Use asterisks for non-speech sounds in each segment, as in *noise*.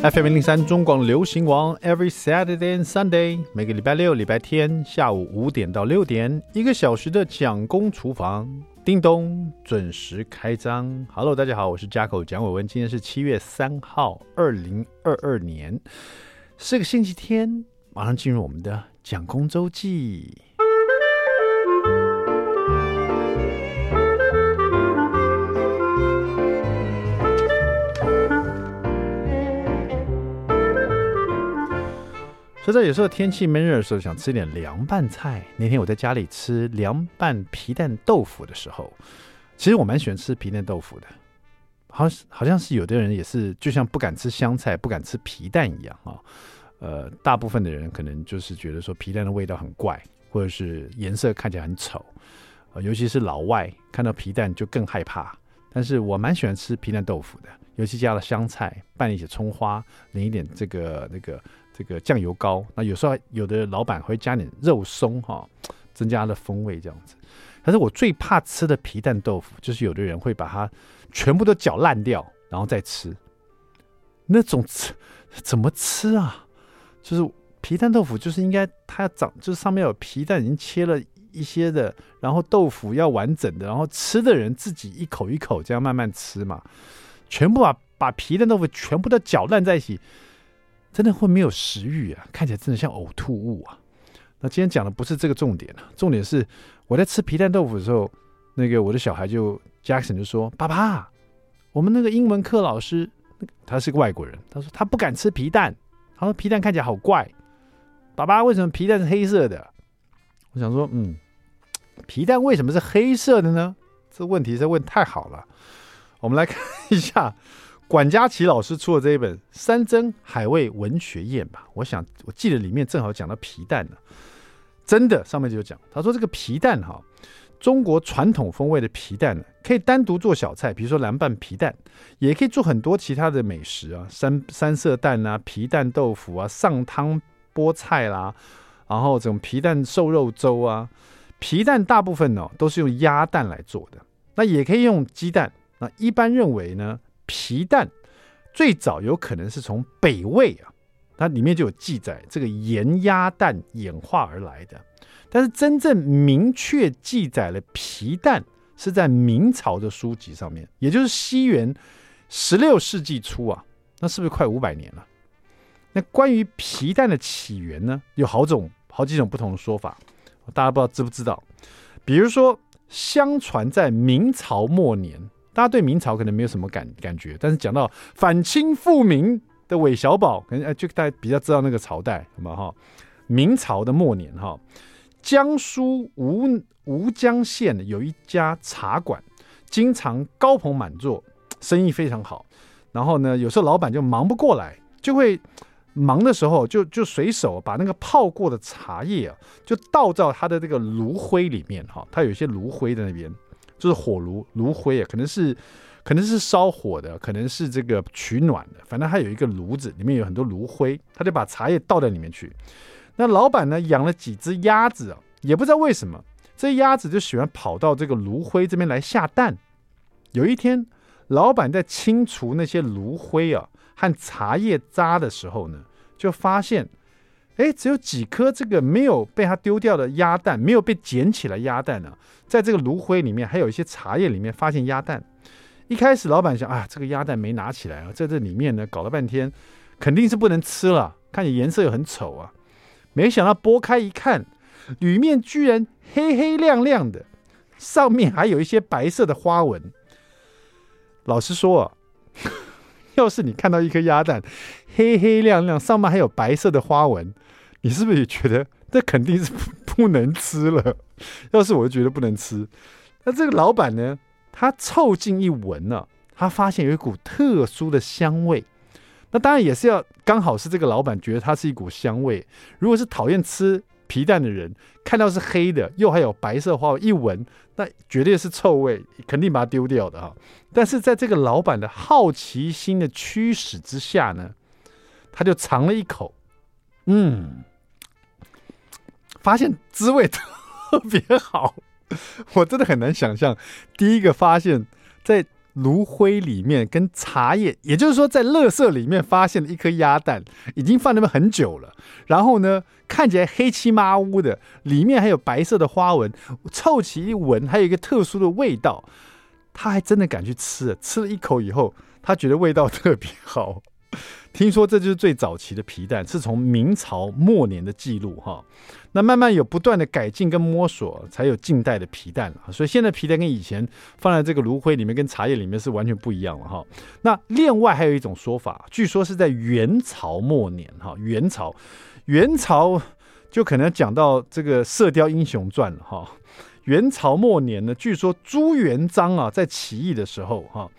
FM 零零三中广流行王，Every Saturday and Sunday，每个礼拜六、礼拜天下午五点到六点，一个小时的蒋公厨房，叮咚，准时开张。Hello，大家好，我是嘉口蒋伟文，今天是七月三号，二零二二年，是个星期天，马上进入我们的蒋公周记。就在有时候天气闷热的时候，想吃点凉拌菜。那天我在家里吃凉拌皮蛋豆腐的时候，其实我蛮喜欢吃皮蛋豆腐的。好像好像是有的人也是，就像不敢吃香菜、不敢吃皮蛋一样啊。呃，大部分的人可能就是觉得说皮蛋的味道很怪，或者是颜色看起来很丑。尤其是老外看到皮蛋就更害怕。但是我蛮喜欢吃皮蛋豆腐的，尤其加了香菜，拌一些葱花，淋一点这个那个。这个酱油膏，那有时候有的老板会加点肉松哈、增加了风味这样子。但是我最怕吃的皮蛋豆腐，就是有的人会把它全部都搅烂掉，然后再吃。那种吃怎么吃啊？就是皮蛋豆腐，就是应该它要长，就是上面有皮蛋已经切了一些的，然后豆腐要完整的，然后吃的人自己一口一口这样慢慢吃嘛。全部把把皮蛋豆腐全部都搅烂在一起。真的会没有食欲啊！看起来真的像呕吐物啊！那今天讲的不是这个重点啊，重点是我在吃皮蛋豆腐的时候，那个我的小孩就 Jackson 就说：“爸爸，我们那个英文课老师，他是个外国人，他说他不敢吃皮蛋，他说皮蛋看起来好怪。爸爸，为什么皮蛋是黑色的？”我想说，嗯，皮蛋为什么是黑色的呢？这问题这问太好了。我们来看一下。管家齐老师出的这一本《山珍海味文学宴》吧，我想我记得里面正好讲到皮蛋呢，真的上面就讲，他说这个皮蛋哈，中国传统风味的皮蛋呢，可以单独做小菜，比如说凉拌皮蛋，也可以做很多其他的美食啊，三三色蛋啊，皮蛋豆腐啊，上汤菠菜啦，然后这种皮蛋瘦肉粥啊，皮蛋大部分呢都是用鸭蛋来做的，那也可以用鸡蛋，那一般认为呢。皮蛋最早有可能是从北魏啊，它里面就有记载，这个盐鸭蛋演化而来的。但是真正明确记载了皮蛋是在明朝的书籍上面，也就是西元十六世纪初啊，那是不是快五百年了？那关于皮蛋的起源呢，有好种好几种不同的说法，大家不知道知不知道？比如说，相传在明朝末年。大家对明朝可能没有什么感感觉，但是讲到反清复明的韦小宝，可能哎，就大家比较知道那个朝代，什么？哈，明朝的末年，哈，江苏吴吴江县有一家茶馆，经常高朋满座，生意非常好。然后呢，有时候老板就忙不过来，就会忙的时候就就随手把那个泡过的茶叶啊，就倒到他的这个炉灰里面，哈，他有一些炉灰在那边。就是火炉炉灰啊，可能是可能是烧火的，可能是这个取暖的，反正它有一个炉子，里面有很多炉灰，他就把茶叶倒在里面去。那老板呢，养了几只鸭子啊，也不知道为什么，这鸭子就喜欢跑到这个炉灰这边来下蛋。有一天，老板在清除那些炉灰啊和茶叶渣的时候呢，就发现。哎，只有几颗这个没有被他丢掉的鸭蛋，没有被捡起来鸭蛋呢、啊，在这个炉灰里面，还有一些茶叶里面发现鸭蛋。一开始老板想啊，这个鸭蛋没拿起来啊，在这里面呢搞了半天，肯定是不能吃了，看你颜色又很丑啊。没想到剥开一看，里面居然黑黑亮亮的，上面还有一些白色的花纹。老实说啊，*laughs* 要是你看到一颗鸭蛋黑黑亮亮，上面还有白色的花纹。你是不是也觉得这肯定是 *laughs* 不能吃了？要是我就觉得不能吃。那这个老板呢，他凑近一闻呢、他发现有一股特殊的香味。那当然也是要刚好是这个老板觉得它是一股香味。如果是讨厌吃皮蛋的人，看到是黑的，又还有白色花纹，一闻那绝对是臭味，肯定把它丢掉的哈。但是在这个老板的好奇心的驱使之下呢，他就尝了一口，嗯。发现滋味特别好，*laughs* 我真的很难想象，第一个发现，在炉灰里面跟茶叶，也就是说在垃圾里面发现了一颗鸭蛋，已经放那边很久了。然后呢，看起来黑漆麻乌的，里面还有白色的花纹，凑齐一闻，还有一个特殊的味道。他还真的敢去吃，吃了一口以后，他觉得味道特别好。*laughs* 听说这就是最早期的皮蛋，是从明朝末年的记录哈。那慢慢有不断的改进跟摸索，才有近代的皮蛋了。所以现在皮蛋跟以前放在这个炉灰里面跟茶叶里面是完全不一样了哈。那另外还有一种说法，据说是在元朝末年哈，元朝元朝就可能讲到这个《射雕英雄传》了哈。元朝末年呢，据说朱元璋啊在起义的时候哈，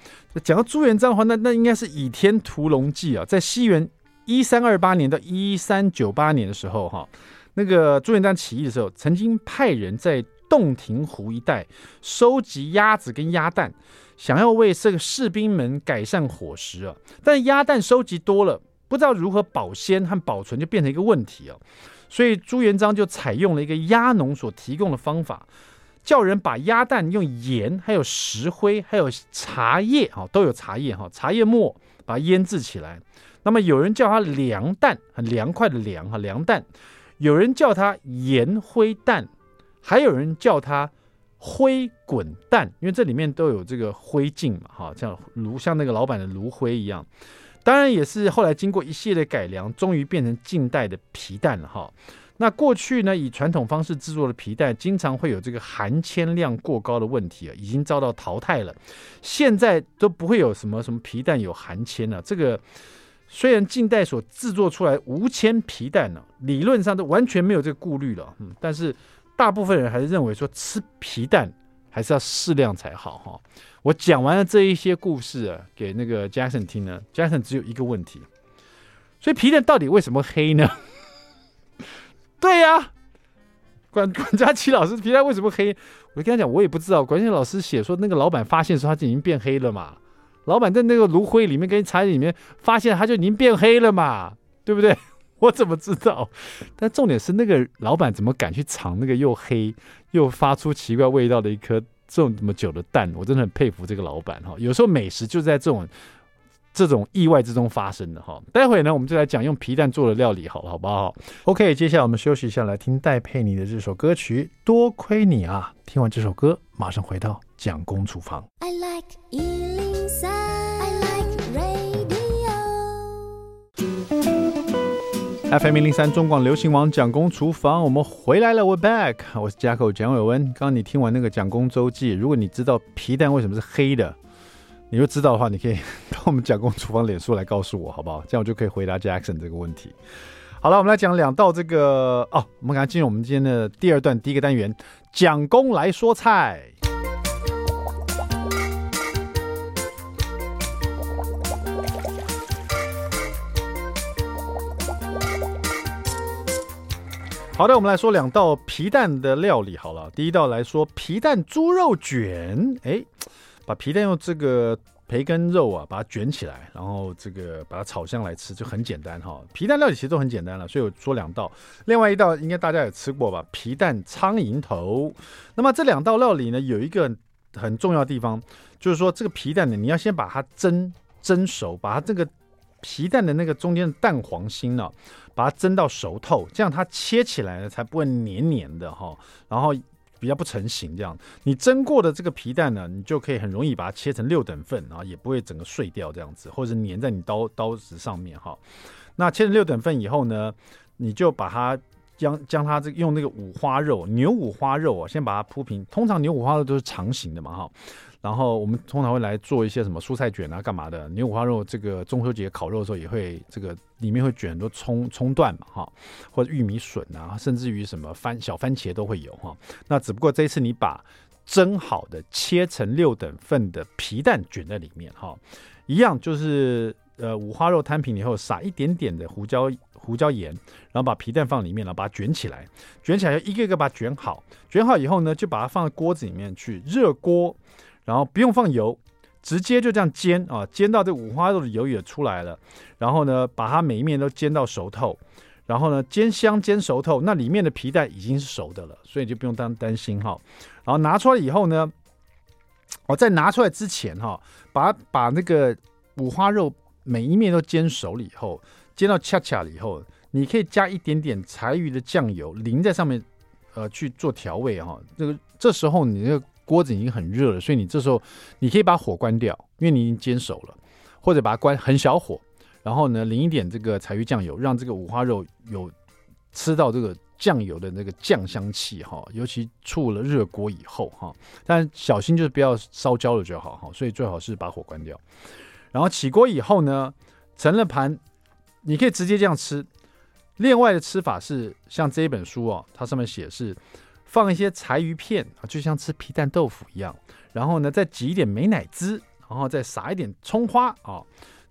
讲到朱元璋的话，那那应该是《倚天屠龙记》啊，在西元一三二八年到一三九八年的时候哈，那个朱元璋起义的时候，曾经派人在洞庭湖一带收集鸭子跟鸭蛋，想要为这个士兵们改善伙食啊，但鸭蛋收集多了，不知道如何保鲜和保存，就变成一个问题啊，所以朱元璋就采用了一个鸭农所提供的方法。叫人把鸭蛋用盐、还有石灰、还有茶叶哈，都有茶叶哈，茶叶末把它腌制起来。那么有人叫它凉蛋，很凉快的凉哈，凉蛋；有人叫它盐灰蛋，还有人叫它灰滚蛋，因为这里面都有这个灰烬嘛哈，像炉像那个老板的炉灰一样。当然也是后来经过一系列改良，终于变成近代的皮蛋了哈。那过去呢，以传统方式制作的皮蛋，经常会有这个含铅量过高的问题啊，已经遭到淘汰了。现在都不会有什么什么皮蛋有含铅了。这个虽然近代所制作出来无铅皮蛋呢，理论上都完全没有这个顾虑了。嗯，但是大部分人还是认为说吃皮蛋还是要适量才好哈。我讲完了这一些故事啊，给那个 Jason 听呢 Jason 只有一个问题，所以皮蛋到底为什么黑呢？对呀、管 *laughs* 管家琪老师皮蛋为什么黑？我跟他讲，我也不知道。管家老师写说，那个老板发现说他已经变黑了嘛。老板在那个炉灰里面跟茶叶里面发现他就已经变黑了嘛，对不对？*laughs* 我怎么知道？但重点是那个老板怎么敢去尝那个又黑又发出奇怪味道的一颗这么久的蛋？我真的很佩服这个老板哈。有时候美食就在这种。这种意外之中发生的哈，待会呢，我们就来讲用皮蛋做的料理，好了，好不好？OK，接下来我们休息一下，来听戴佩妮的这首歌曲《多亏你啊》。听完这首歌，马上回到蒋公厨房。I like 103, I like radio. FM 零零三中广流行网蒋公厨房，我们回来了，We're back。我是家口蒋伟文。刚刚你听完那个蒋公周记，如果你知道皮蛋为什么是黑的？你就知道的话，你可以 *laughs* 到我们蒋公厨房脸书来告诉我，好不好？这样我就可以回答 Jackson 这个问题。好了，我们来讲两道这个哦，我们赶快进入我们今天的第二段第一个单元，蒋公来说菜。好的，我们来说两道皮蛋的料理。好了，第一道来说皮蛋猪肉卷，哎。把皮蛋用这个培根肉啊，把它卷起来，然后这个把它炒香来吃，就很简单哈。皮蛋料理其实都很简单了，所以我说两道。另外一道应该大家也吃过吧？皮蛋苍蝇头。那么这两道料理呢，有一个很重要的地方，就是说这个皮蛋呢，你要先把它蒸蒸熟，把它这个皮蛋的那个中间的蛋黄心呢，把它蒸到熟透，这样它切起来呢才不会黏黏的哈。然后。比较不成形，这样你蒸过的这个皮蛋呢，你就可以很容易把它切成六等份啊，也不会整个碎掉这样子，或者粘在你刀刀子上面哈。那切成六等份以后呢，你就把它将将它这用那个五花肉牛五花肉啊，先把它铺平。通常牛五花肉都是长形的嘛哈。然后我们通常会来做一些什么蔬菜卷啊，干嘛的？牛五花肉这个中秋节烤肉的时候也会这个里面会卷很多葱葱段嘛，哈，或者玉米笋啊，甚至于什么番小番茄都会有哈。那只不过这一次你把蒸好的切成六等份的皮蛋卷在里面哈，一样就是呃五花肉摊平以后撒一点点的胡椒胡椒盐，然后把皮蛋放里面，然后把它卷起来，卷起来一个一个把它卷好，卷好以后呢，就把它放在锅子里面去热锅。然后不用放油，直接就这样煎啊，煎到这五花肉的油也出来了。然后呢，把它每一面都煎到熟透。然后呢，煎香煎熟透，那里面的皮蛋已经是熟的了，所以就不用担担心哈。然后拿出来以后呢，哦，在拿出来之前哈、把把那个五花肉每一面都煎熟了以后，煎到恰恰了以后，你可以加一点点柴鱼的酱油淋在上面，呃，去做调味哈、这个这时候你那个锅子已经很热了，所以你这时候你可以把火关掉，因为你已经煎熟了，或者把它关很小火，然后呢淋一点这个柴鱼酱油，让这个五花肉有吃到这个。酱油的那个酱香气哈，尤其出了热锅以后哈，但小心就是不要烧焦了就好哈，所以最好是把火关掉。然后起锅以后呢，盛了盘，你可以直接这样吃。另外的吃法是像这一本书哦，它上面写是放一些柴鱼片啊，就像吃皮蛋豆腐一样。然后呢，再挤一点美乃滋，然后再撒一点葱花啊。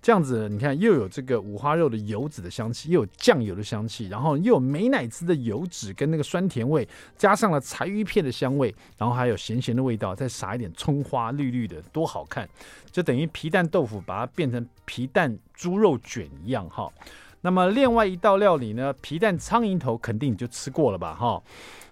这样子，你看又有这个五花肉的油脂的香气，又有酱油的香气，然后又有美乃滋的油脂跟那个酸甜味，加上了柴鱼片的香味，然后还有咸咸的味道，再撒一点葱花，绿绿的，多好看！就等于皮蛋豆腐把它变成皮蛋猪肉卷一样哈。那么另外一道料理呢，皮蛋苍蝇头肯定你就吃过了吧哈。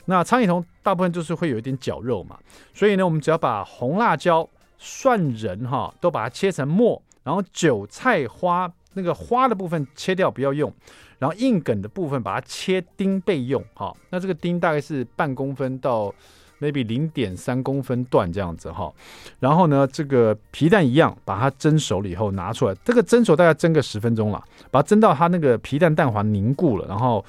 那苍蝇头大部分就是会有一点绞肉嘛，所以呢，我们只要把红辣椒、蒜仁哈都把它切成末。然后韭菜花那个花的部分切掉不要用，然后硬梗的部分把它切丁备用。哈，那这个丁大概是半公分到 maybe 零点三公分段这样子哈。然后呢，这个皮蛋一样，把它蒸熟了以后拿出来，这个蒸熟大概蒸个十分钟了，把它蒸到它那个皮蛋蛋黄凝固了，然后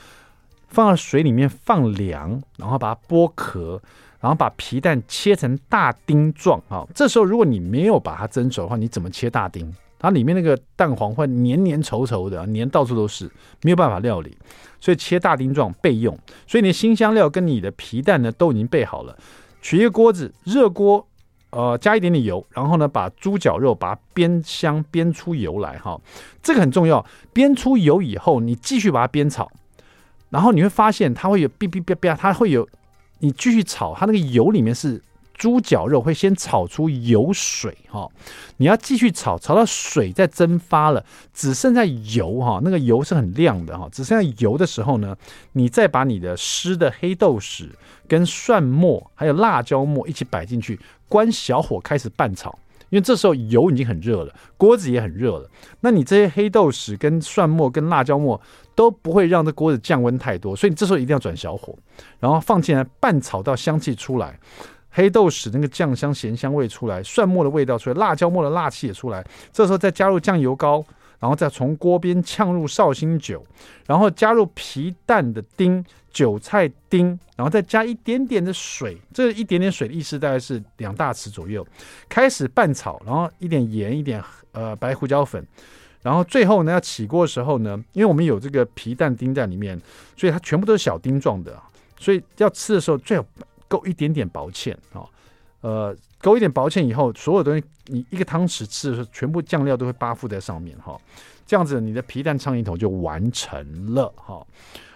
放到水里面放凉，然后把它剥壳。然后把皮蛋切成大丁状，哈，这时候如果你没有把它蒸熟的话，你怎么切大丁？它里面那个蛋黄会黏黏稠稠的，黏到处都是，没有办法料理，所以切大丁状备用。所以你的辛香料跟你的皮蛋呢都已经备好了，取一个锅子，热锅，呃，加一点点油，然后呢把猪脚肉把它煸香煸出油来，哈，这个很重要。煸出油以后，你继续把它煸炒，然后你会发现它会有哔哔哔哔，它会有。你继续炒，它那个油里面是猪脚肉，会先炒出油水哈。你要继续炒，炒到水在蒸发了，只剩下油哈，那个油是很亮的哈，只剩下油的时候呢，你再把你的湿的黑豆豉跟蒜末还有辣椒末一起摆进去，关小火开始拌炒。因为这时候油已经很热了，锅子也很热了，那你这些黑豆豉跟蒜末跟辣椒末都不会让这锅子降温太多，所以你这时候一定要转小火，然后放进来拌炒到香气出来，黑豆豉那个酱香咸香味出来，蒜末的味道出来，辣椒末的辣气也出来，这时候再加入酱油膏。然后再从锅边呛入绍兴酒，然后加入皮蛋的丁、韭菜丁，然后再加一点点的水，这一点点水的意思大概是两大匙左右，开始拌炒，然后一点盐、一点呃白胡椒粉，然后最后呢要起锅的时候呢，因为我们有这个皮蛋丁在里面，所以它全部都是小丁状的，所以要吃的时候最好勾一点点薄芡啊。呃，勾一点薄芡以后，所有东西你一个汤匙吃的时候，全部酱料都会扒附在上面哈。这样子，你的皮蛋苍蝇头就完成了哈。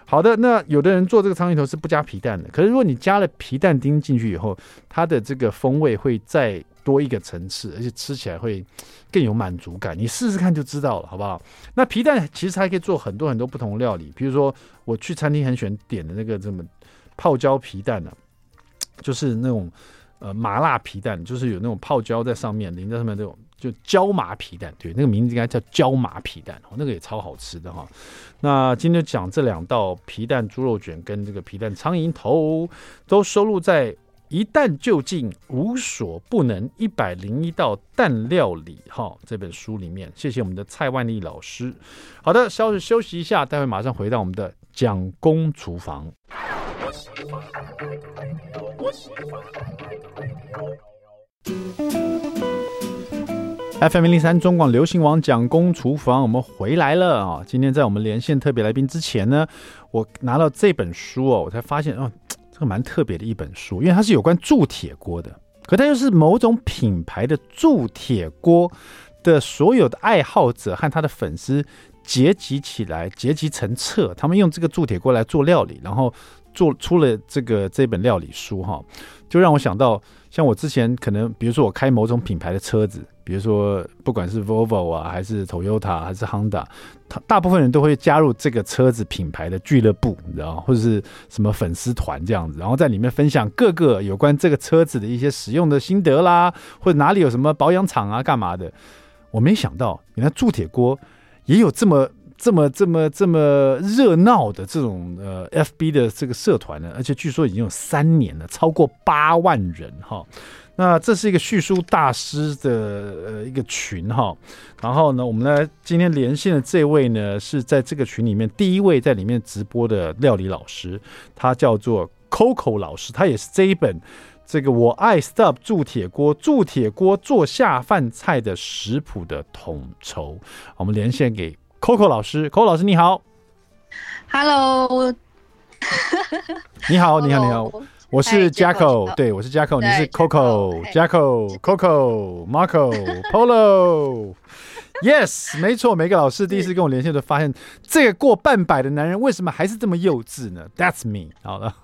好的，那有的人做这个苍蝇头是不加皮蛋的，可是如果你加了皮蛋丁进去以后，它的这个风味会再多一个层次，而且吃起来会更有满足感。你试试看就知道了，好不好？那皮蛋其实还可以做很多很多不同料理，比如说我去餐厅很喜欢点的那个这么泡椒皮蛋呢、就是那种。呃，麻辣皮蛋就是有那种泡椒在上面淋在上面这种，就椒麻皮蛋，对，那个名字应该叫椒麻皮蛋，那个也超好吃的哈。那今天讲这两道皮蛋猪肉卷跟这个皮蛋苍蝇头，都收录在《一蛋就近，无所不能一百零一道蛋料理》哈这本书里面。谢谢我们的蔡万利老师。好的，稍事休息一下，待会马上回到我们的蒋公厨房。FM 零零三中广流行网蒋公厨房，我们回来了啊！今天在我们连线特别来宾之前呢，我拿到这本书哦，我才发现哦，这个蛮特别的一本书，因为它是有关铸铁锅的，可它又是某种品牌的铸铁锅的所有的爱好者和他的粉丝结集起来，结集成册，他们用这个铸铁锅来做料理，然后。做出了这个这本料理书哈，就让我想到，像我之前可能，比如说我开某种品牌的车子，比如说不管是 Volvo 啊，还是 Toyota，还是 Honda，大部分人都会加入这个车子品牌的俱乐部，你知道，或者是什么粉丝团这样子，然后在里面分享各个有关这个车子的一些使用的心得啦，或者哪里有什么保养厂啊，干嘛的。我没想到，原来铸铁锅也有这么。这么这么这么热闹的这种呃，FB 的这个社团呢，而且据说已经有三年了，超过八万人哈。那这是一个叙述大师的呃一个群哈。然后呢，我们呢今天连线的这位呢，是在这个群里面第一位在里面直播的料理老师，他叫做 Coco 老师，他也是这一本这个我爱 stop 铸铁锅铸铁锅做下饭菜的食谱的统筹。我们连线给。Coco 老师，Coco 老师你好，Hello，你好，你好，你好，我是 Jacko，对，我是 Jacko，你是 Coco，Jacko，Coco，Marco，Polo，Yes，没错，每个老师第一次跟我连线都发现，这个过半百的男人为什么还是这么幼稚呢？That's me，好了，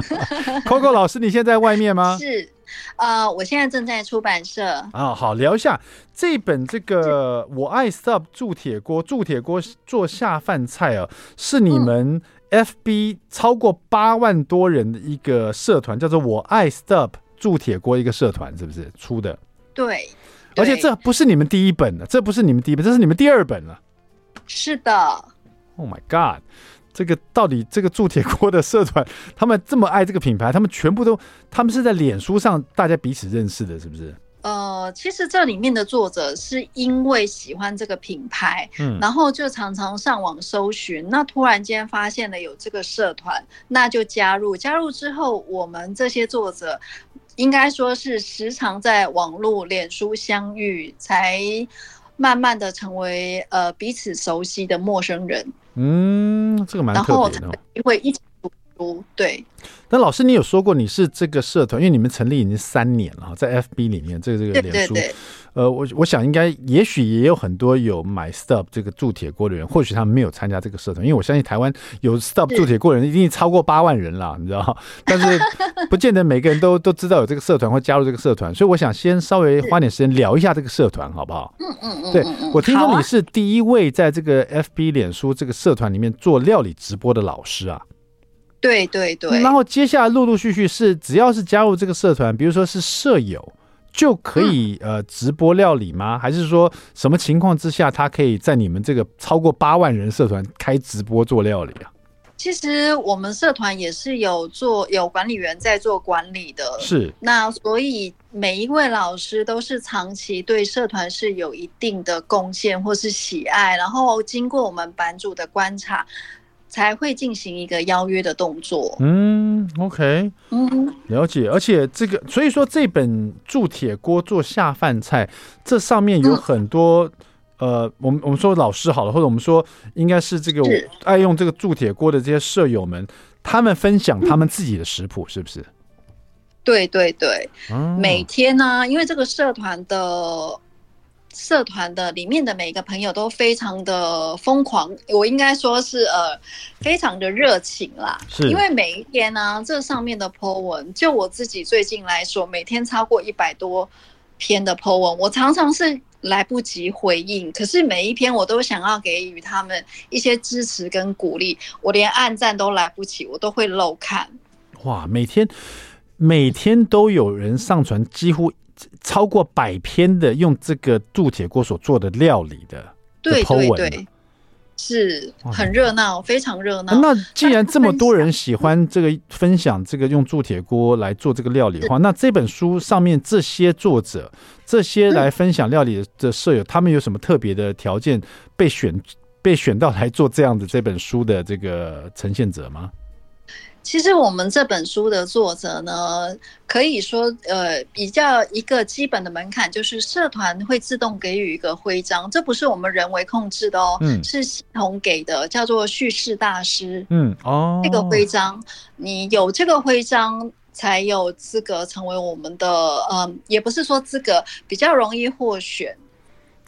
*laughs* Coco 老师，你现在在外面吗？是。呃，我现在正在出版社啊、哦，好，聊一下这本这个我爱 Stub 铸铁锅，铸铁锅做下饭菜啊，是你们 FB 超过八万多人的一个社团，叫做我爱 stop 铸铁锅一个社团，是不是出的？对，而且这不是你们第一本了，这不是你们第一本，这是你们第二本了。是的。Oh my God。这个到底这个铸铁锅的社团，他们这么爱这个品牌，他们全部都，他们是在脸书上大家彼此认识的，是不是？呃，其实这里面的作者是因为喜欢这个品牌，嗯，然后就常常上网搜寻，那突然间发现了有这个社团，那就加入。加入之后，我们这些作者应该说是时常在网络、脸书相遇，才慢慢的成为呃彼此熟悉的陌生人。嗯，这个蛮特别的，因为一起读书，对。那老师，你有说过你是这个社团，因为你们成立已经三年了，在 FB 里面，这个这个脸书，对对对呃，我我想应该也许也有很多有买 Stub 这个铸铁锅的人，或许他们没有参加这个社团，因为我相信台湾有 Stub 铸铁锅的人一定超过八万人了，你知道？但是不见得每个人都都知道有这个社团或加入这个社团，所以我想先稍微花点时间聊一下这个社团，好不好？嗯嗯嗯。对，我听说你是第一位在这个 FB 脸书这个社团里面做料理直播的老师啊。对对对，然后接下来陆陆续续是只要是加入这个社团，比如说是舍友，就可以、嗯、呃直播料理吗？还是说什么情况之下他可以在你们这个超过八万人社团开直播做料理啊？其实我们社团也是有做有管理员在做管理的，是那所以每一位老师都是长期对社团是有一定的贡献或是喜爱，然后经过我们版主的观察。才会进行一个邀约的动作。嗯，OK，嗯，了解。而且这个，所以说这本铸铁锅做下饭菜，这上面有很多、嗯、呃，我们我们说老师好了，或者我们说应该是这个爱用这个铸铁锅的这些舍友们，他们分享他们自己的食谱，是不是？对对对，嗯、每天呢、啊，因为这个社团的。社团的里面的每一个朋友都非常的疯狂，我应该说是呃，非常的热情啦。是，因为每一天呢、啊，这上面的 po 文，就我自己最近来说，每天超过一百多篇的 po 文，我常常是来不及回应。可是每一篇我都想要给予他们一些支持跟鼓励，我连按赞都来不及，我都会漏看。哇，每天每天都有人上传，几乎。超过百篇的用这个铸铁锅所做的料理的，对对对，是很热闹，非常热闹。那既然这么多人喜欢这个分享这个用铸铁锅来做这个料理的话，那这本书上面这些作者、这些来分享料理的舍友，他们有什么特别的条件被选被选到来做这样的这本书的这个呈现者吗？其实我们这本书的作者呢，可以说，呃，比较一个基本的门槛，就是社团会自动给予一个徽章，这不是我们人为控制的哦，嗯，是系统给的，叫做叙事大师，嗯，哦，这个徽章，你有这个徽章，才有资格成为我们的，嗯、呃，也不是说资格，比较容易获选，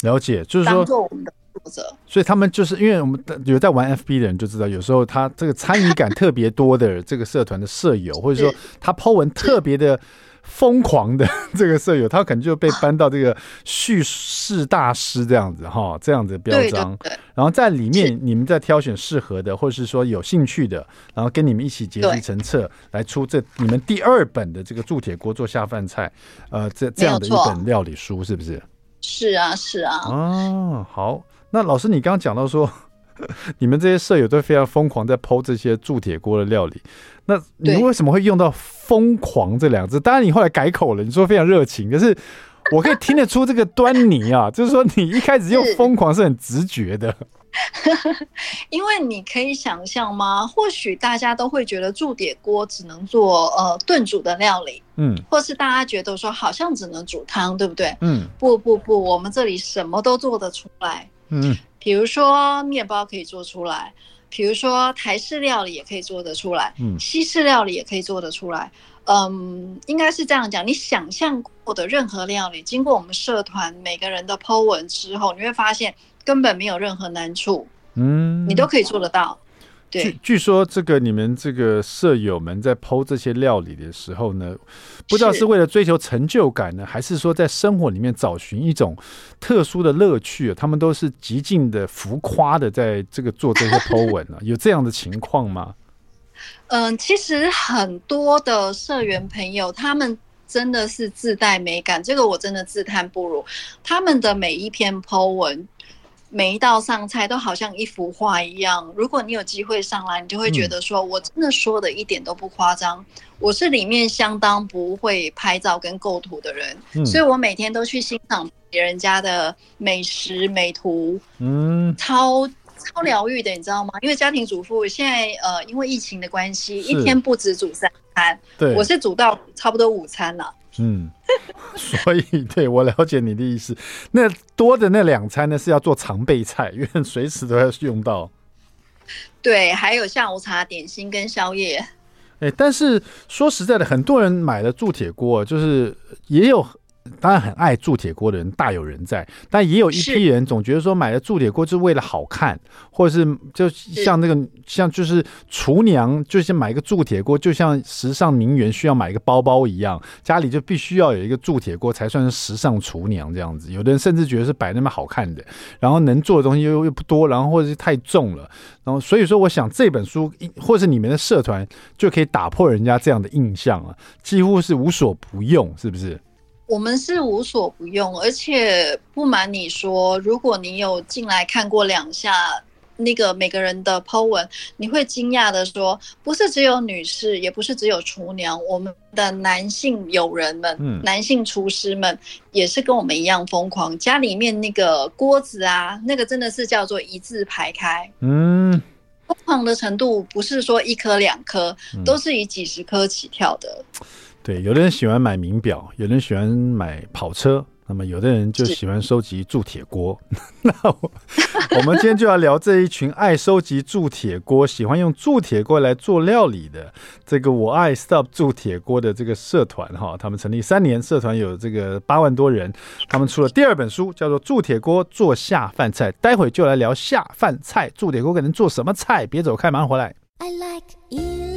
了解，就是说，当做我们的作者。所以他们就是因为我们有在玩 FB 的人就知道，有时候他这个参与感特别多的这个社团的舍友，或者说他 Po 文特别的疯狂的这个舍友，他可能就被搬到这个叙事大师这样子哈，这样子标章。对然后在里面你们再挑选适合的，或者是说有兴趣的，然后跟你们一起结集成册来出这你们第二本的这个铸铁锅做下饭菜，呃，这这样的一本料理书是不是？是啊，是啊。哦，好。那老师，你刚刚讲到说，*laughs* 你们这些舍友都非常疯狂在 PO 这些铸铁锅的料理，那你为什么会用到“疯狂”这两个字？当然，你后来改口了，你说非常热情，可是我可以听得出这个端倪啊，*laughs* 就是说你一开始用“疯狂”是很直觉的。*laughs* 因为你可以想象吗？或许大家都会觉得铸铁锅只能做呃炖煮的料理，嗯，或是大家觉得说好像只能煮汤，对不对？嗯，不不不，我们这里什么都做得出来。嗯，比如说面包可以做出来，比如说台式料理也可以做得出来，嗯，西式料理也可以做得出来，嗯，应该是这样讲。你想象过的任何料理，经过我们社团每个人的 Po 文之后，你会发现根本没有任何难处，嗯，你都可以做得到。据据说，这个你们这个舍友们在 PO 这些料理的时候呢，不知道是为了追求成就感呢，还是说在生活里面找寻一种特殊的乐趣？他们都是极尽的浮夸的，在这个做这些 PO 文啊，*laughs* 有这样的情况吗？嗯，其实很多的社员朋友，他们真的是自带美感，这个我真的自叹不如。他们的每一篇 PO 文。每一道上菜都好像一幅画一样。如果你有机会上来，你就会觉得说，我真的说的一点都不夸张。我是里面相当不会拍照跟构图的人，所以我每天都去欣赏别人家的美食美图，嗯，超超疗愈的，你知道吗？因为家庭主妇现在呃，因为疫情的关系，一天不止煮三餐，对，我是煮到差不多午餐了。嗯，*laughs* 所以对我了解你的意思。那多的那两餐呢，是要做常备菜，因为随时都要用到。对，还有下午茶、点心跟宵夜。哎，但是说实在的，很多人买了铸铁锅，就是也有。当然很爱铸铁锅的人大有人在，但也有一批人总觉得说买了铸铁锅就是为了好看，或者是就像那个像就是厨娘，就是买一个铸铁锅，就像时尚名媛需要买一个包包一样，家里就必须要有一个铸铁锅才算是时尚厨娘这样子。有的人甚至觉得是摆那么好看的，然后能做的东西又又不多，然后或者是太重了，然后所以说我想这本书或是你们的社团就可以打破人家这样的印象啊，几乎是无所不用，是不是？我们是无所不用，而且不瞒你说，如果你有进来看过两下那个每个人的 Po 文，你会惊讶的说，不是只有女士，也不是只有厨娘，我们的男性友人们，嗯，男性厨师们也是跟我们一样疯狂，家里面那个锅子啊，那个真的是叫做一字排开，嗯，疯狂的程度不是说一颗两颗，都是以几十颗起跳的。对，有的人喜欢买名表，有的人喜欢买跑车，那么有的人就喜欢收集铸铁锅。*laughs* 那我，我们今天就要聊这一群爱收集铸铁锅、喜欢用铸铁锅来做料理的这个“我爱 Stop 铸铁锅”的这个社团哈。他们成立三年，社团有这个八万多人。他们出了第二本书，叫做《铸铁锅做下饭菜》。待会就来聊下饭菜，铸铁锅可能做什么菜？别走开，马上回来。I like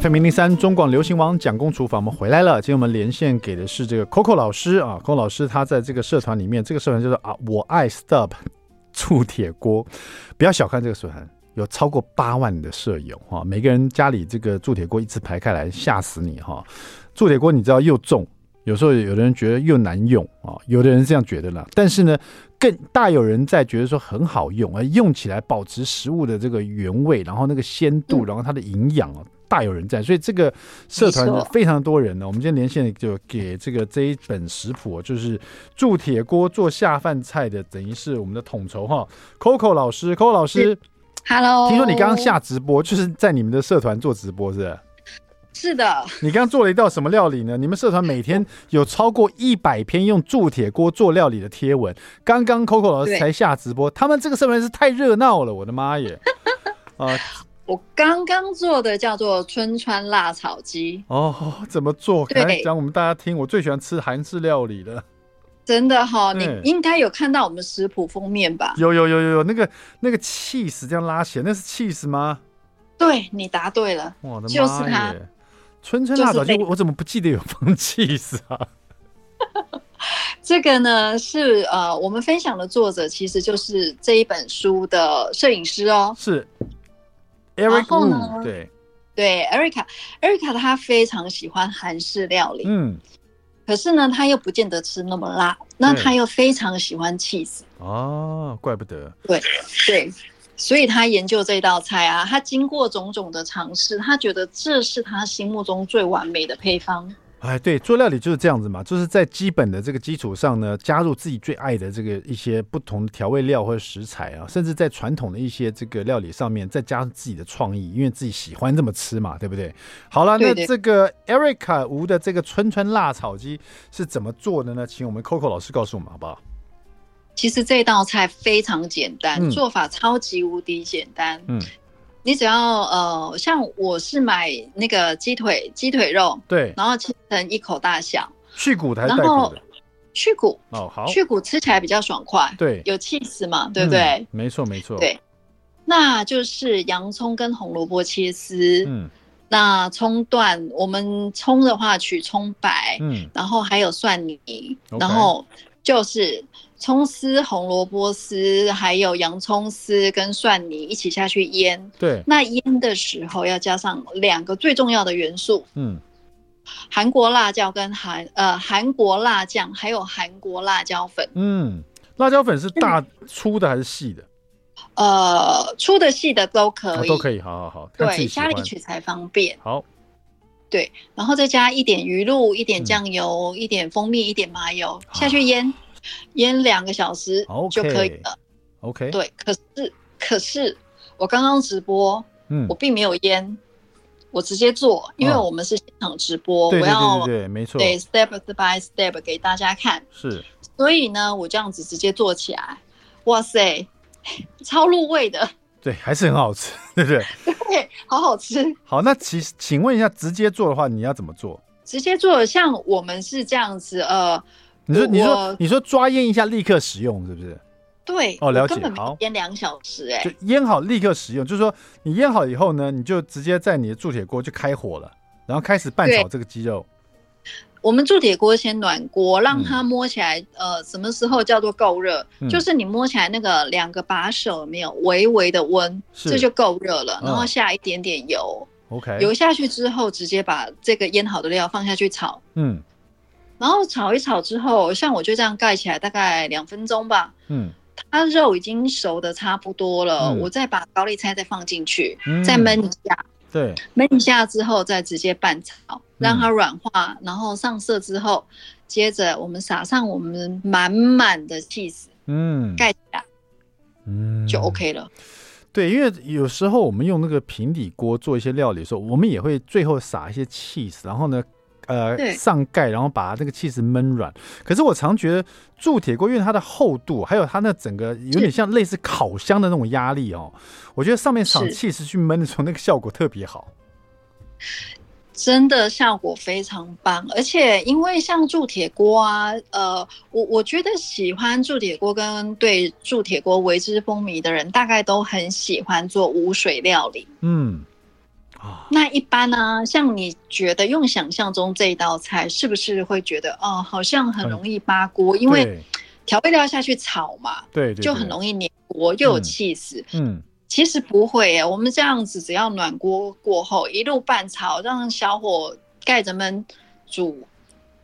FM 零零三中广流行网蒋公厨房，我们回来了。今天我们连线给的是这个 Coco 老师啊，Coco 老师他在这个社团里面，这个社团叫做啊，我爱 Stop *laughs* 铸铁锅。不要小看这个社团，有超过八万的舍友哈，每个人家里这个铸铁锅一字排开来，吓死你哈！铸铁锅你知道又重，有时候有的人觉得又难用啊，有的人是这样觉得啦。但是呢，更大有人在觉得说很好用，而用起来保持食物的这个原味，然后那个鲜度，然后它的营养啊。大有人在，所以这个社团非常多人呢。我们今天连线就给这个这一本食谱，就是铸铁锅做下饭菜的，等于是我们的统筹哈。Coco 老师，Coco 老师，Hello，听说你刚刚下直播，就是在你们的社团做直播，是是？是的。你刚刚做了一道什么料理呢？你们社团每天有超过一百篇用铸铁锅做料理的贴文。刚刚 Coco 老师才下直播，他们这个社团是太热闹了，我的妈耶！啊。我刚刚做的叫做春川辣炒鸡。哦，怎么做？来讲我们大家听。我最喜欢吃韩式料理了。真的哈、哦，你应该有看到我们食谱封面吧？有有有有有，那个那个起司这样拉起来，那是起司吗？对，你答对了，我的妈就是它。春川辣炒鸡，我怎么不记得有放起司啊？*laughs* 这个呢是呃，我们分享的作者其实就是这一本书的摄影师哦，是 Eric 对。对，Erica，Erica 她非常喜欢韩式料理，嗯，可是呢，她又不见得吃那么辣，那她又非常喜欢 cheese，哦，怪不得，对对，所以她研究这道菜啊，她经过种种的尝试，她觉得这是她心目中最完美的配方。哎，对，做料理就是这样子嘛，就是在基本的这个基础上呢，加入自己最爱的这个一些不同的调味料或者食材啊，甚至在传统的一些这个料理上面再加上自己的创意，因为自己喜欢这么吃嘛，对不对？好了，那这个 Erica 吴的这个春川辣炒鸡是怎么做的呢？请我们 Coco 老师告诉我们好不好？其实这道菜非常简单，嗯、做法超级无敌简单。嗯。你只要呃，像我是买那个鸡腿，鸡腿肉，对，然后切成一口大小，去骨还是带骨的？去骨哦，好，去骨吃起来比较爽快，对，有气势嘛，对不对？嗯、没错，没错，对，那就是洋葱跟红萝卜切丝，嗯，那葱段我们葱的话取葱白，嗯，然后还有蒜泥，嗯、然后就是。葱丝、红萝卜丝，还有洋葱丝跟蒜泥一起下去腌。对，那腌的时候要加上两个最重要的元素，嗯，韩国辣椒跟韩呃韩国辣酱，还有韩国辣椒粉。嗯，辣椒粉是大、嗯、粗的还是细的？呃，粗的、细的都可以，都可以。好好好，对，家里取材方便。好，对，然后再加一点鱼露、一点酱油、嗯、一点蜂蜜、一点麻油下去腌。腌两个小时就可以了。OK，对，可是可是我刚刚直播，嗯，我并没有腌，我直接做，因为我们是现场直播，我要对没错，对 step by step 给大家看，是，所以呢，我这样子直接做起来，哇塞，*laughs* 超入味的，*laughs* 对，还是很好吃，对不对？*laughs* 对，好好吃。好，那请请问一下，直接做的话，你要怎么做？直接做，像我们是这样子，呃。你说，你说，你说抓腌一下，立刻食用，是不是？对，哦，了解。好，腌两小时，哎，就腌好立刻食用，就是说你腌好以后呢，你就直接在你的铸铁锅就开火了，然后开始拌炒这个鸡肉。我们铸铁锅先暖锅，让它摸起来，嗯、呃，什么时候叫做够热？嗯、就是你摸起来那个两个把手有没有微微的温，是这就够热了。然后下一点点油，OK，、嗯、油下去之后，直接把这个腌好的料放下去炒，嗯。然后炒一炒之后，像我就这样盖起来，大概两分钟吧。嗯，它肉已经熟的差不多了，嗯、我再把高丽菜再放进去，嗯、再焖一下。对，焖一下之后再直接拌炒，让它软化，嗯、然后上色之后，接着我们撒上我们满满的 cheese，嗯，盖起来，嗯，就 OK 了。对，因为有时候我们用那个平底锅做一些料理的时候，我们也会最后撒一些 cheese，，然后呢。呃，上盖，然后把那个起司焖软。可是我常觉得铸铁锅，因为它的厚度，还有它那整个有点像类似烤箱的那种压力哦，我觉得上面撒起司去焖的时候，那个效果特别好。真的效果非常棒，而且因为像铸铁锅啊，呃，我我觉得喜欢铸铁锅跟对铸铁锅为之风靡的人，大概都很喜欢做无水料理。嗯。那一般呢、啊？像你觉得用想象中这一道菜，是不是会觉得哦，好像很容易扒锅？嗯、因为调味料下去炒嘛，对，就很容易粘锅，又有起司。嗯，其实不会耶，我们这样子只要暖锅过后，一路拌炒，让小火盖着焖煮，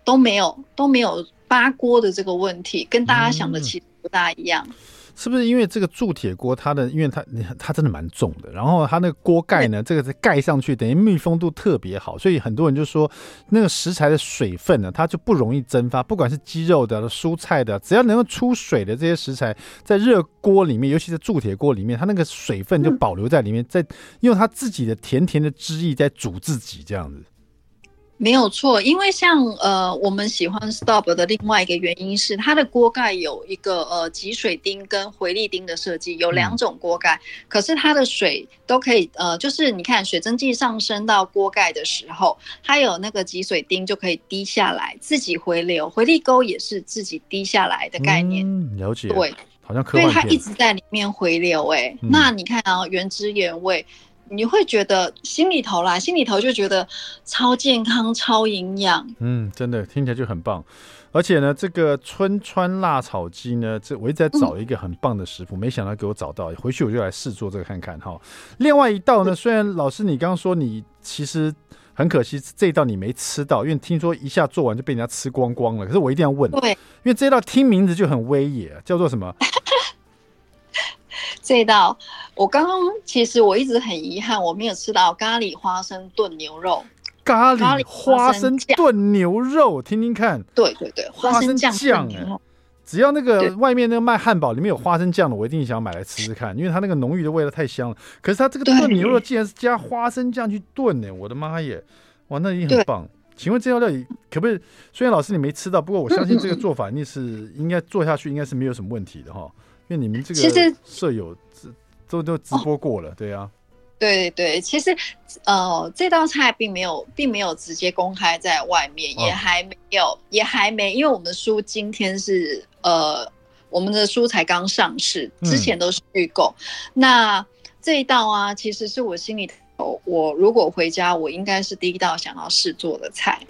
都没有都没有扒锅的这个问题，跟大家想的其实不大一样。嗯是不是因为这个铸铁锅，它的因为它 *laughs* 它真的蛮重的，然后它那个锅盖呢，这个是盖上去，等于密封度特别好，所以很多人就说那个食材的水分呢，它就不容易蒸发，不管是鸡肉的、蔬菜的，只要能够出水的这些食材，在热锅里面，尤其是铸铁锅里面，它那个水分就保留在里面，在用它自己的甜甜的汁液在煮自己这样子。没有错，因为像呃，我们喜欢 Stop 的另外一个原因是它的锅盖有一个呃集水钉跟回力钉的设计，有两种锅盖，嗯、可是它的水都可以呃，就是你看水蒸气上升到锅盖的时候，它有那个集水钉就可以滴下来，自己回流，回力钩也是自己滴下来的概念。嗯，了解。对，好像科幻片。所以它一直在里面回流，哎、嗯，那你看啊，原汁原味。你会觉得心里头啦，心里头就觉得超健康、超营养。嗯，真的听起来就很棒。而且呢，这个春川辣炒鸡呢，这我一直在找一个很棒的食谱，嗯、没想到给我找到，回去我就来试做这个看看哈。另外一道呢，虽然老师你刚刚说你其实很可惜这一道你没吃到，因为听说一下做完就被人家吃光光了。可是我一定要问，对，因为这道听名字就很威野，叫做什么？这道我刚刚其实我一直很遗憾，我没有吃到咖喱花生炖牛肉。咖喱花生炖牛肉，听听看。对对对，花生酱哎，只要那个外面那个卖汉堡里面有花生酱的，我一定想要买来吃吃看，因为它那个浓郁的味道太香了。可是它这个炖牛肉竟然是加花生酱去炖呢，我的妈耶！哇，那一定很棒。请问这道料理可不可以？虽然老师你没吃到，不过我相信这个 *laughs* 做法你是应该做下去，应该是没有什么问题的哈。因为你们这个舍友都都直播过了，对啊，对对，其实呃，这道菜并没有并没有直接公开在外面，也还没有，也还没，因为我们的书今天是呃，我们的书才刚上市，之前都是预购。那这一道啊，其实是我心里头，我如果回家，我应该是第一道想要试做的菜。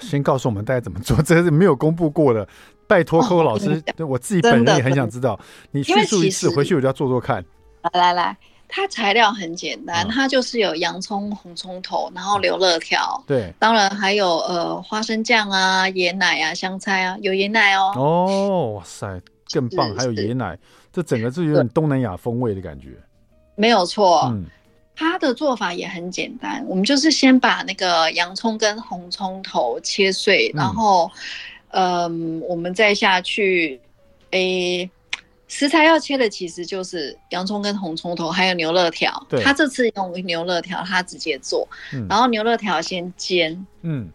先告诉我们大家怎么做，这是没有公布过的。拜托，Coco 老师，对我自己本人也很想知道。你叙述一次，回去我就要做做看。来来来，它材料很简单，它就是有洋葱、红葱头，然后留乐条。对，当然还有呃花生酱啊、椰奶啊、香菜啊，有椰奶哦。哦，哇塞，更棒！还有椰奶，这整个是有点东南亚风味的感觉。没有错，嗯，它的做法也很简单，我们就是先把那个洋葱跟红葱头切碎，然后。嗯，我们再下去，诶，食材要切的其实就是洋葱跟红葱头，还有牛肋条。对，他这次用牛肋条，他直接做，嗯、然后牛肋条先煎，嗯，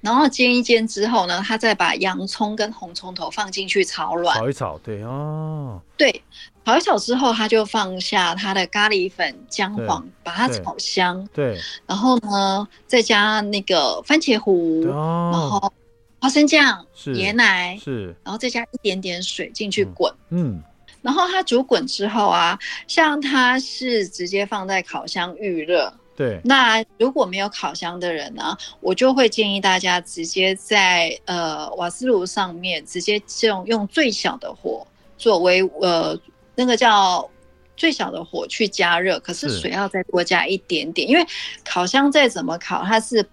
然后煎一煎之后呢，他再把洋葱跟红葱头放进去炒软，炒一炒，对哦，对，炒一炒之后，他就放下他的咖喱粉、姜黄，把它炒香，对，然后呢，再加那个番茄糊，哦、然后。花生酱、椰奶是，然后再加一点点水进去滚，嗯，然后它煮滚之后啊，像它是直接放在烤箱预热，对。那如果没有烤箱的人呢，我就会建议大家直接在呃瓦斯炉上面直接用用最小的火作为呃那个叫最小的火去加热，可是水要再多加一点点，因为烤箱再怎么烤它是。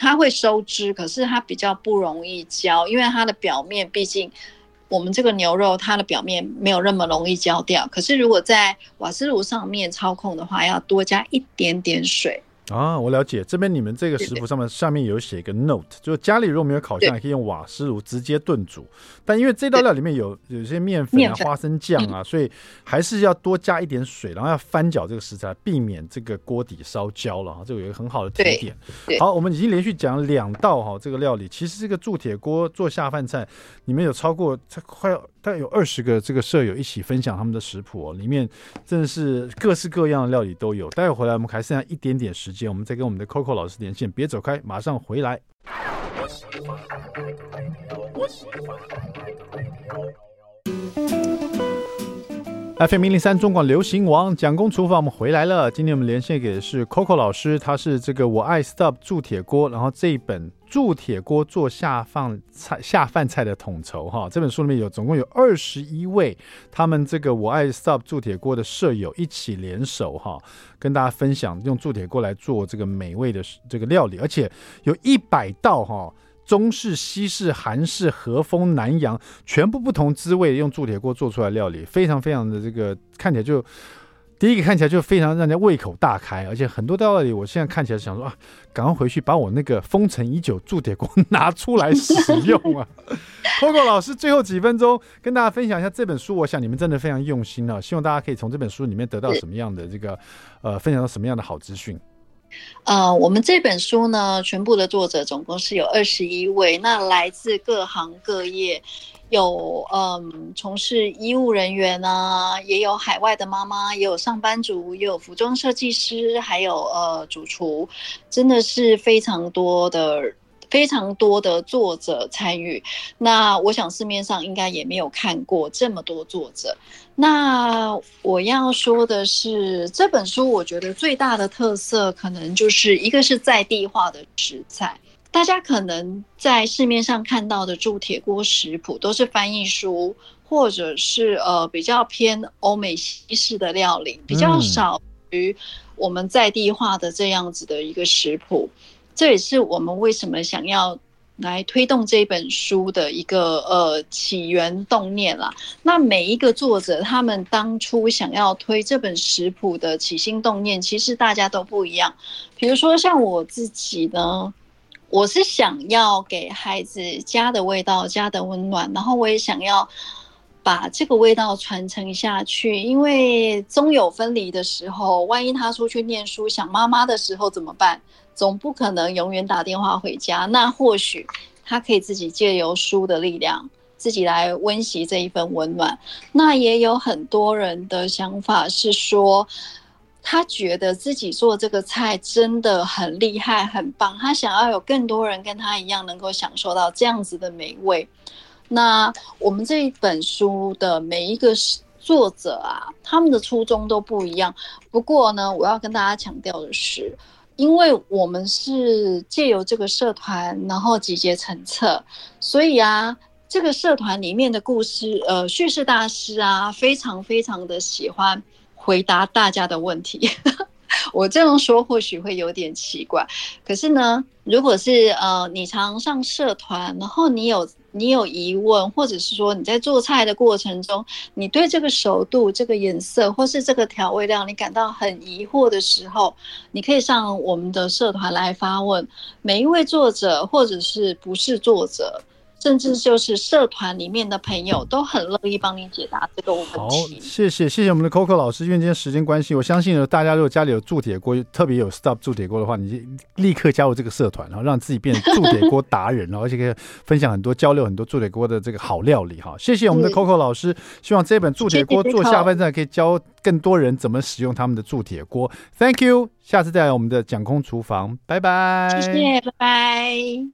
它会收汁，可是它比较不容易焦，因为它的表面毕竟我们这个牛肉它的表面没有那么容易焦掉。可是如果在瓦斯炉上面操控的话，要多加一点点水。啊，我了解。这边你们这个食谱上面下面有写一个 note，就是家里如果没有烤箱，也可以用瓦斯炉直接炖煮。但因为这道料里面有有些面粉啊、花生酱啊，所以还是要多加一点水，然后要翻搅这个食材，避免这个锅底烧焦了哈。这个有一个很好的提点。好，我们已经连续讲两道哈，这个料理其实这个铸铁锅做下饭菜，你们有超过快要。大概有二十个这个舍友一起分享他们的食谱哦，里面真的是各式各样的料理都有。待会回来我们还剩下一点点时间，我们再跟我们的 Coco 老师连线，别走开，马上回来。FM 零零三中广流行王蒋公厨房，我们回来了。今天我们连线给的是 Coco 老师，他是这个我爱 Stop 铸铁锅，然后这一本铸铁锅做下饭菜下饭菜的统筹哈。这本书里面有总共有二十一位他们这个我爱 Stop 铸铁锅的舍友一起联手哈，跟大家分享用铸铁锅来做这个美味的这个料理，而且有一百道哈。中式、西式、韩式、和风、南洋，全部不同滋味，用铸铁锅做出来的料理，非常非常的这个看起来就第一个看起来就非常让人家胃口大开，而且很多道料理，我现在看起来想说啊，赶快回去把我那个封尘已久铸铁锅拿出来使用啊！*laughs* Coco 老师最后几分钟跟大家分享一下这本书，我想你们真的非常用心啊，希望大家可以从这本书里面得到什么样的这个呃，分享到什么样的好资讯。呃，我们这本书呢，全部的作者总共是有二十一位，那来自各行各业，有嗯从事医务人员啊，也有海外的妈妈，也有上班族，也有服装设计师，还有呃主厨，真的是非常多的。非常多的作者参与，那我想市面上应该也没有看过这么多作者。那我要说的是，这本书我觉得最大的特色，可能就是一个是在地化的食材。大家可能在市面上看到的铸铁锅食谱，都是翻译书，或者是呃比较偏欧美西式的料理，比较少于我们在地化的这样子的一个食谱。这也是我们为什么想要来推动这本书的一个呃起源动念啦。那每一个作者他们当初想要推这本食谱的起心动念，其实大家都不一样。比如说像我自己呢，我是想要给孩子家的味道、家的温暖，然后我也想要把这个味道传承下去，因为终有分离的时候，万一他出去念书想妈妈的时候怎么办？总不可能永远打电话回家，那或许他可以自己借由书的力量，自己来温习这一份温暖。那也有很多人的想法是说，他觉得自己做这个菜真的很厉害、很棒，他想要有更多人跟他一样，能够享受到这样子的美味。那我们这一本书的每一个作者啊，他们的初衷都不一样。不过呢，我要跟大家强调的是。因为我们是借由这个社团，然后集结成册，所以啊，这个社团里面的故事，呃，叙事大师啊，非常非常的喜欢回答大家的问题。*laughs* 我这样说或许会有点奇怪，可是呢，如果是呃，你常上社团，然后你有。你有疑问，或者是说你在做菜的过程中，你对这个熟度、这个颜色，或是这个调味料，你感到很疑惑的时候，你可以上我们的社团来发问。每一位作者，或者是不是作者。甚至就是社团里面的朋友都很乐意帮你解答这个问题。好，谢谢谢谢我们的 Coco 老师。因为今天时间关系，我相信呢，大家如果家里有铸铁锅，特别有 Stop 铸铁锅的话，你就立刻加入这个社团，然后让自己变成铸铁锅达人，然后而且可以分享很多、交流很多铸铁锅的这个好料理哈。谢谢我们的 Coco 老师，希望这本铸铁锅做下半站可以教更多人怎么使用他们的铸铁锅。Thank you，下次再来我们的讲空厨房，拜拜。谢谢，拜拜。